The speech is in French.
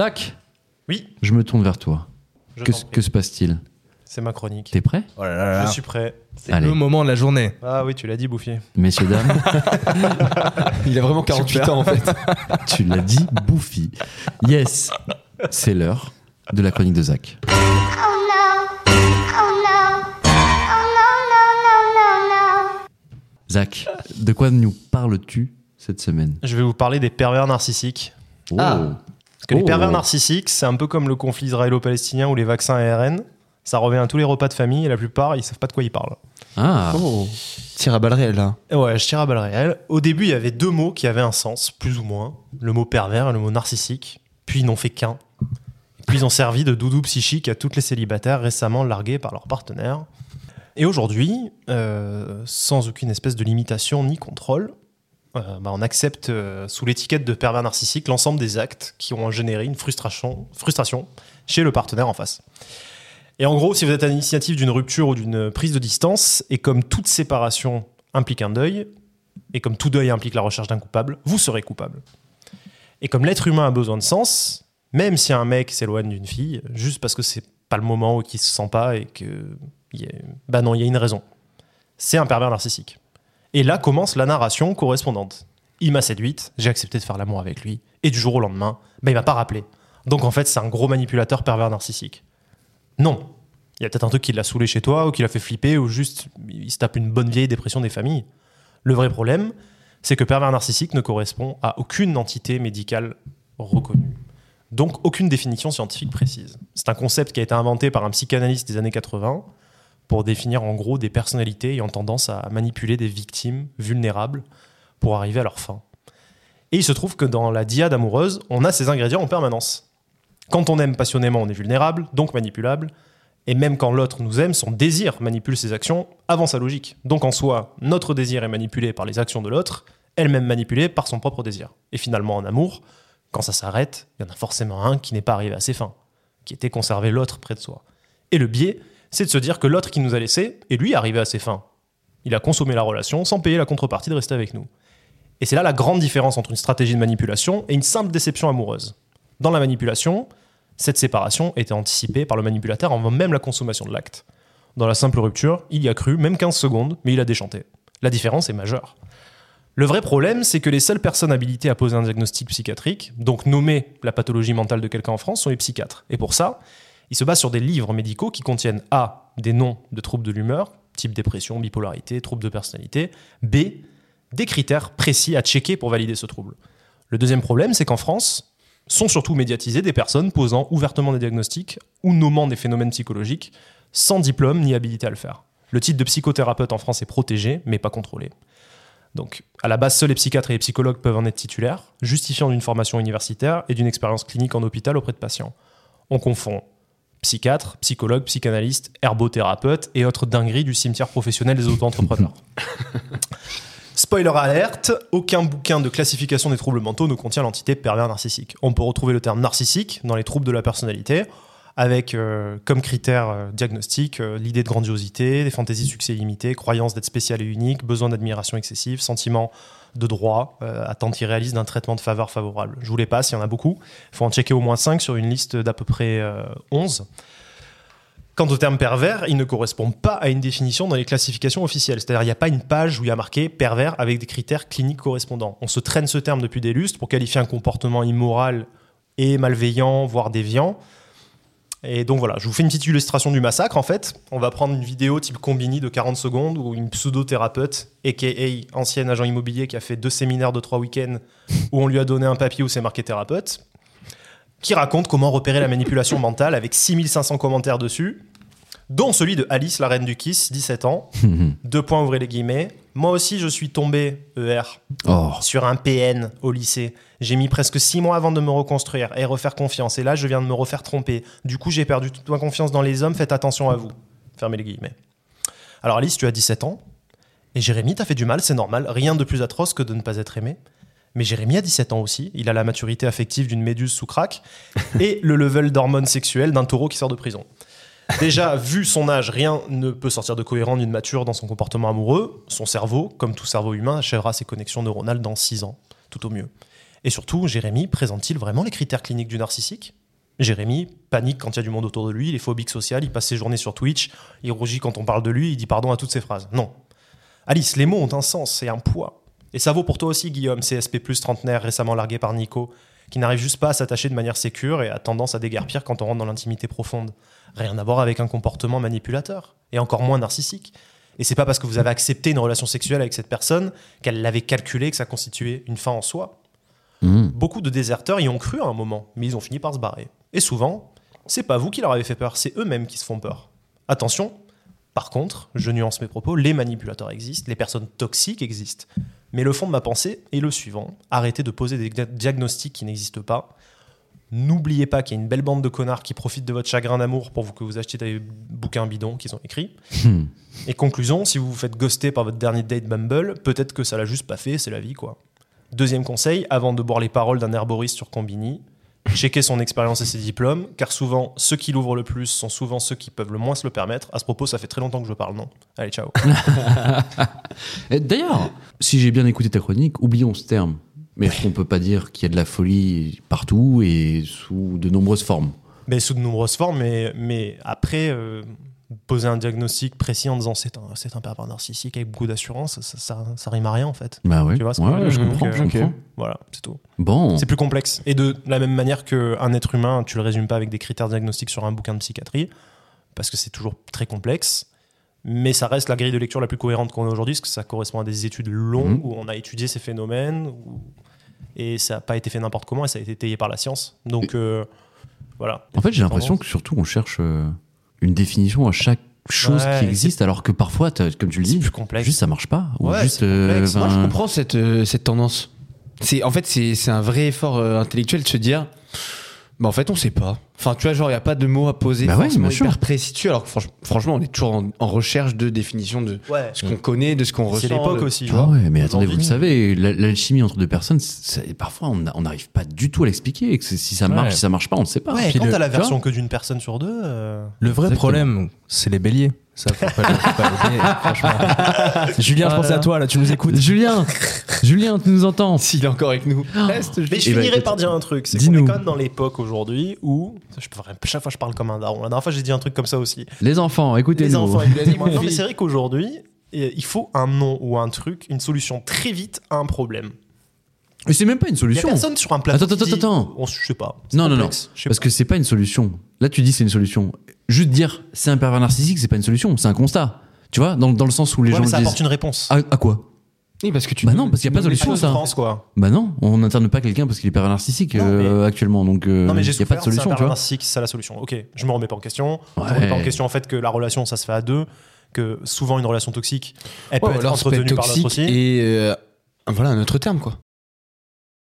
Zach, Oui, je me tourne vers toi. je Que, se passe-t-il? C'est ma chronique. T'es prêt? Oh là là là. Je suis prêt. C'est Allez. le moment de la journée. Ah oui, tu l'as dit, Bouffier. Messieurs, dames, Il a vraiment 48 Super. ans en fait. tu l'as dit, bouffi. Yes, c'est l'heure de la chronique de Zach. Oh no. Oh no. Oh no. Zach, de quoi nous parles-tu cette semaine? Je vais vous parler des pervers narcissiques. Oh. Ah. Parce que les Oh. pervers narcissiques, c'est un peu comme le conflit israélo-palestinien ou les vaccins ARN. Ça revient à tous les repas de famille et la plupart, ils savent pas de quoi ils parlent. Ah, Oh. Tir à balles réelles là. Et Ouais, je tire à balles réelles. Au début, il y avait deux mots qui avaient un sens, plus ou moins. Le mot pervers et le mot narcissique. Puis ils n'ont fait qu'un. Puis ils ont servi de doudou psychique à toutes les célibataires récemment largués par leurs partenaires. Et aujourd'hui, euh, sans aucune espèce de limitation ni contrôle, euh, bah, on accepte euh, sous l'étiquette de pervers narcissique l'ensemble des actes qui ont généré une frustration, chez le partenaire en face. Et en gros, si vous êtes à l'initiative d'une rupture ou d'une prise de distance, et comme toute séparation implique un deuil, et comme tout deuil implique la recherche d'un coupable, vous serez coupable. Et comme l'être humain a besoin de sens, même si un mec s'éloigne d'une fille, juste parce que c'est pas le moment ou qu'il se sent pas et que. y a- Bah non, il y a une raison. C'est un pervers narcissique. Et là commence la narration correspondante. Il m'a séduite, j'ai accepté de faire l'amour avec lui, et du jour au lendemain, bah, il m'a pas rappelé. Donc en fait, c'est un gros manipulateur pervers narcissique. Non. Il y a peut-être un truc qui l'a saoulé chez toi, ou qui l'a fait flipper, ou juste il se tape une bonne vieille dépression des familles. Le vrai problème, c'est que pervers narcissique ne correspond à aucune entité médicale reconnue. Donc aucune définition scientifique précise. C'est un concept qui a été inventé par un psychanalyste des années 80 pour définir en gros des personnalités ayant tendance à manipuler des victimes vulnérables pour arriver à leur fin. Et il se trouve que dans la diade amoureuse, on a ces ingrédients en permanence. Quand on aime passionnément, on est vulnérable, donc manipulable. Et même quand l'autre nous aime, son désir manipule ses actions avant sa logique. Donc en soi, notre désir est manipulé par les actions de l'autre, elle-même manipulée par son propre désir. Et finalement, en amour, quand ça s'arrête, il y en a forcément un qui n'est pas arrivé à ses fins, qui était conserver l'autre près de soi. Et le biais, c'est de se dire que l'autre qui nous a laissés est lui arrivé à ses fins. Il a consommé la relation sans payer la contrepartie de rester avec nous. Et c'est là la grande différence entre une stratégie de manipulation et une simple déception amoureuse. Dans la manipulation, cette séparation était anticipée par le manipulateur avant même la consommation de l'acte. Dans la simple rupture, il y a cru, même 15 secondes, mais il a déchanté. La différence est majeure. Le vrai problème, c'est que les seules personnes habilitées à poser un diagnostic psychiatrique, donc nommer la pathologie mentale de quelqu'un en France, sont les psychiatres. Et pour ça, ils se basent sur des livres médicaux qui contiennent A. des noms de troubles de l'humeur, type dépression, bipolarité, troubles de personnalité, B. des critères précis à checker pour valider ce trouble. Le deuxième problème, c'est qu'en France, sont surtout médiatisées des personnes posant ouvertement des diagnostics ou nommant des phénomènes psychologiques sans diplôme ni habilité à le faire. Le titre de psychothérapeute en France est protégé, mais pas contrôlé. Donc, à la base, seuls les psychiatres et les psychologues peuvent en être titulaires, justifiant d'une formation universitaire et d'une expérience clinique en hôpital auprès de patients. On confond psychiatre, psychologue, psychanalyste, herbothérapeute et autres dingueries du cimetière professionnel des auto-entrepreneurs. Spoiler alerte, aucun bouquin de classification des troubles mentaux ne contient l'entité pervers narcissique. On peut retrouver le terme narcissique dans les troubles de la personnalité, avec euh, comme critère euh, diagnostic euh, l'idée de grandiosité, des fantaisies de succès illimité, croyance d'être spécial et unique, besoin d'admiration excessive, sentiment de droit, euh, attente irréaliste d'un traitement de faveur favorable. Je vous les passe, il y en a beaucoup. Il faut en checker au moins 5 sur une liste d'à peu près euh, 11. Quant au terme pervers, il ne correspond pas à une définition dans les classifications officielles. C'est-à-dire, il n'y a pas une page où il y a marqué pervers avec des critères cliniques correspondants. On se traîne ce terme depuis des lustres pour qualifier un comportement immoral et malveillant, voire déviant. Et donc voilà, je vous fais une petite illustration du massacre en fait. On va prendre une vidéo type Combini de 40 secondes où une pseudo-thérapeute, aka ancienne agent immobilier qui a fait deux séminaires de trois week-ends où on lui a donné un papier où c'est marqué thérapeute, qui raconte comment repérer la manipulation mentale avec 6500 commentaires dessus, dont celui de Alice, la reine du Kiss, 17 ans. Deux points, ouvrez les guillemets. Moi aussi, je suis tombé, ER, Oh, sur un PN au lycée. J'ai mis presque six mois avant de me reconstruire et refaire confiance. Et là, je viens de me refaire tromper. Du coup, j'ai perdu toute ma confiance dans les hommes. Faites attention à vous. Fermez les guillemets. Alors, Alice, tu as 17 ans. Et Jérémy, t'as fait du mal, c'est normal. Rien de plus atroce que de ne pas être aimé. Mais Jérémy a 17 ans aussi. Il a la maturité affective d'une méduse sous crack et le level d'hormones sexuelles d'un taureau qui sort de prison. Déjà, vu son âge, rien ne peut sortir de cohérent d'une mature dans son comportement amoureux. Son cerveau, comme tout cerveau humain, achèvera ses connexions neuronales dans 6 ans, tout au mieux. Et surtout, Jérémy présente-t-il vraiment les critères cliniques du narcissique? Jérémy panique quand il y a du monde autour de lui, il est phobique social, il passe ses journées sur Twitch, il rougit quand on parle de lui, il dit pardon à toutes ses phrases. Non. Alice, les mots ont un sens et un poids. Et ça vaut pour toi aussi, Guillaume, CSP trentenaire récemment largué par Nico, qui n'arrive juste pas à s'attacher de manière sécure et a tendance à déguerpir quand on rentre dans l'intimité profonde. Rien à voir avec un comportement manipulateur, et encore moins narcissique. Et c'est pas parce que vous avez accepté une relation sexuelle avec cette personne qu'elle l'avait calculé que ça constituait une fin en soi. Mhm. Beaucoup de déserteurs y ont cru à un moment, mais ils ont fini par se barrer. Et souvent, c'est pas vous qui leur avez fait peur, c'est eux-mêmes qui se font peur. Attention, par contre, je nuance mes propos, les manipulateurs existent, les personnes toxiques existent. Mais le fond de ma pensée est le suivant arrêtez de poser des dia- diagnostics qui n'existent pas. N'oubliez pas qu'il y a une belle bande de connards qui profitent de votre chagrin d'amour pour vous que vous achetiez des bouquins bidons qu'ils ont écrits. Hmm. Et conclusion, si vous vous faites ghoster par votre dernier date Bumble, peut-être que ça l'a juste pas fait, c'est la vie quoi. Deuxième conseil, avant de boire les paroles d'un herboriste sur Combini, checker son expérience et ses diplômes, car souvent, ceux qui l'ouvrent le plus sont souvent ceux qui peuvent le moins se le permettre. À ce propos, ça fait très longtemps que je parle, non? Allez, ciao. D'ailleurs, si j'ai bien écouté ta chronique, oublions ce terme. Mais est-ce qu'on peut pas dire qu'il y a de la folie partout et sous de nombreuses formes mais sous de nombreuses formes, mais, mais après, euh, poser un diagnostic précis en disant c'est un, c'est un pervers narcissique avec beaucoup d'assurance, ça, ça, ça rime à rien en fait. Bah ouais, Tu vois Ouais, je ouais, comprends, Donc, je comprends. Voilà, c'est tout. Bon, C'est plus complexe. Et de la même manière qu'un être humain, tu le résumes pas avec des critères diagnostiques sur un bouquin de psychiatrie, parce que c'est toujours très complexe. Mais ça reste la grille de lecture la plus cohérente qu'on a aujourd'hui, parce que ça correspond à des études longues Mhm. où on a étudié ces phénomènes, où- et ça n'a pas été fait n'importe comment, et ça a été étayé par la science. Donc euh, voilà. en fait, j'ai l'impression que surtout on cherche euh, une définition à chaque chose Ouais, qui existe, alors que parfois, comme tu le dis, plus complexe. juste ça marche pas. Ou Ouais, juste, complexe. Moi, je comprends cette, euh, cette tendance. C'est, en fait, c'est, c'est un vrai effort euh, intellectuel de se dire, bah, en fait, on sait pas. Enfin, tu vois, genre, il n'y a pas de mots à poser Bah ouais, forcément hyper précis dessus, alors que franch- franchement, on est toujours en, en recherche de définition de Ouais. ce qu'on connaît, de ce qu'on ressent. C'est l'époque aussi. tu Ah vois. ouais, mais attendez, vous le savez, la- l'alchimie entre deux personnes, parfois on n'arrive pas du tout à l'expliquer. et que c'est- Si ça marche, Ouais. si ça marche pas, on ne sait pas. Ouais, quand t'as la version que d'une personne sur deux. euh, Le vrai Exactement. problème, c'est les béliers. Ça, faut pas, faut pas franchement. Julien, je pensais à toi, là, tu nous écoutes. Julien, Julien, tu nous entends S'il est encore avec nous. Reste, je- Mais je Eh ben, finirai par dire un truc. C'est qu'on dis-nous. est quand même dans l'époque aujourd'hui où. Je, chaque fois, je parle comme un daron. La dernière fois, j'ai dit un truc comme ça aussi. Les enfants, écoutez-nous. Les enfants, écoutez-moi. Non, mais c'est vrai qu'aujourd'hui, il faut un nom ou un truc, une solution très vite à un problème. Mais c'est même pas une Il y a solution. personne sur un plateau. Attends, attends, dit, attends. On, je sais pas. Non, non, non. Parce pas. que c'est pas une solution. Là, tu dis c'est une solution. Juste dire c'est un pervers narcissique, c'est pas une solution, c'est un constat. Tu vois, dans, dans le sens où les Ouais, gens mais ça disent. apporte une réponse. À, à quoi? Oui, parce que tu. Bah non, parce qu'il y a pas de solution, ça. France, quoi. Bah non, on n'interne pas quelqu'un parce qu'il est pervers narcissique Non, euh, actuellement. Donc, euh, Non, mais j'ai il n'y a pas de solution, pervers narcissique, c'est ça la solution. Ok, je me remets pas en question. Je me Ouais. remets pas en question en fait que la relation, ça se fait à deux. Que souvent, une relation toxique, elle Ouais, peut être entretenue par l'autre aussi. et euh, voilà un autre terme quoi.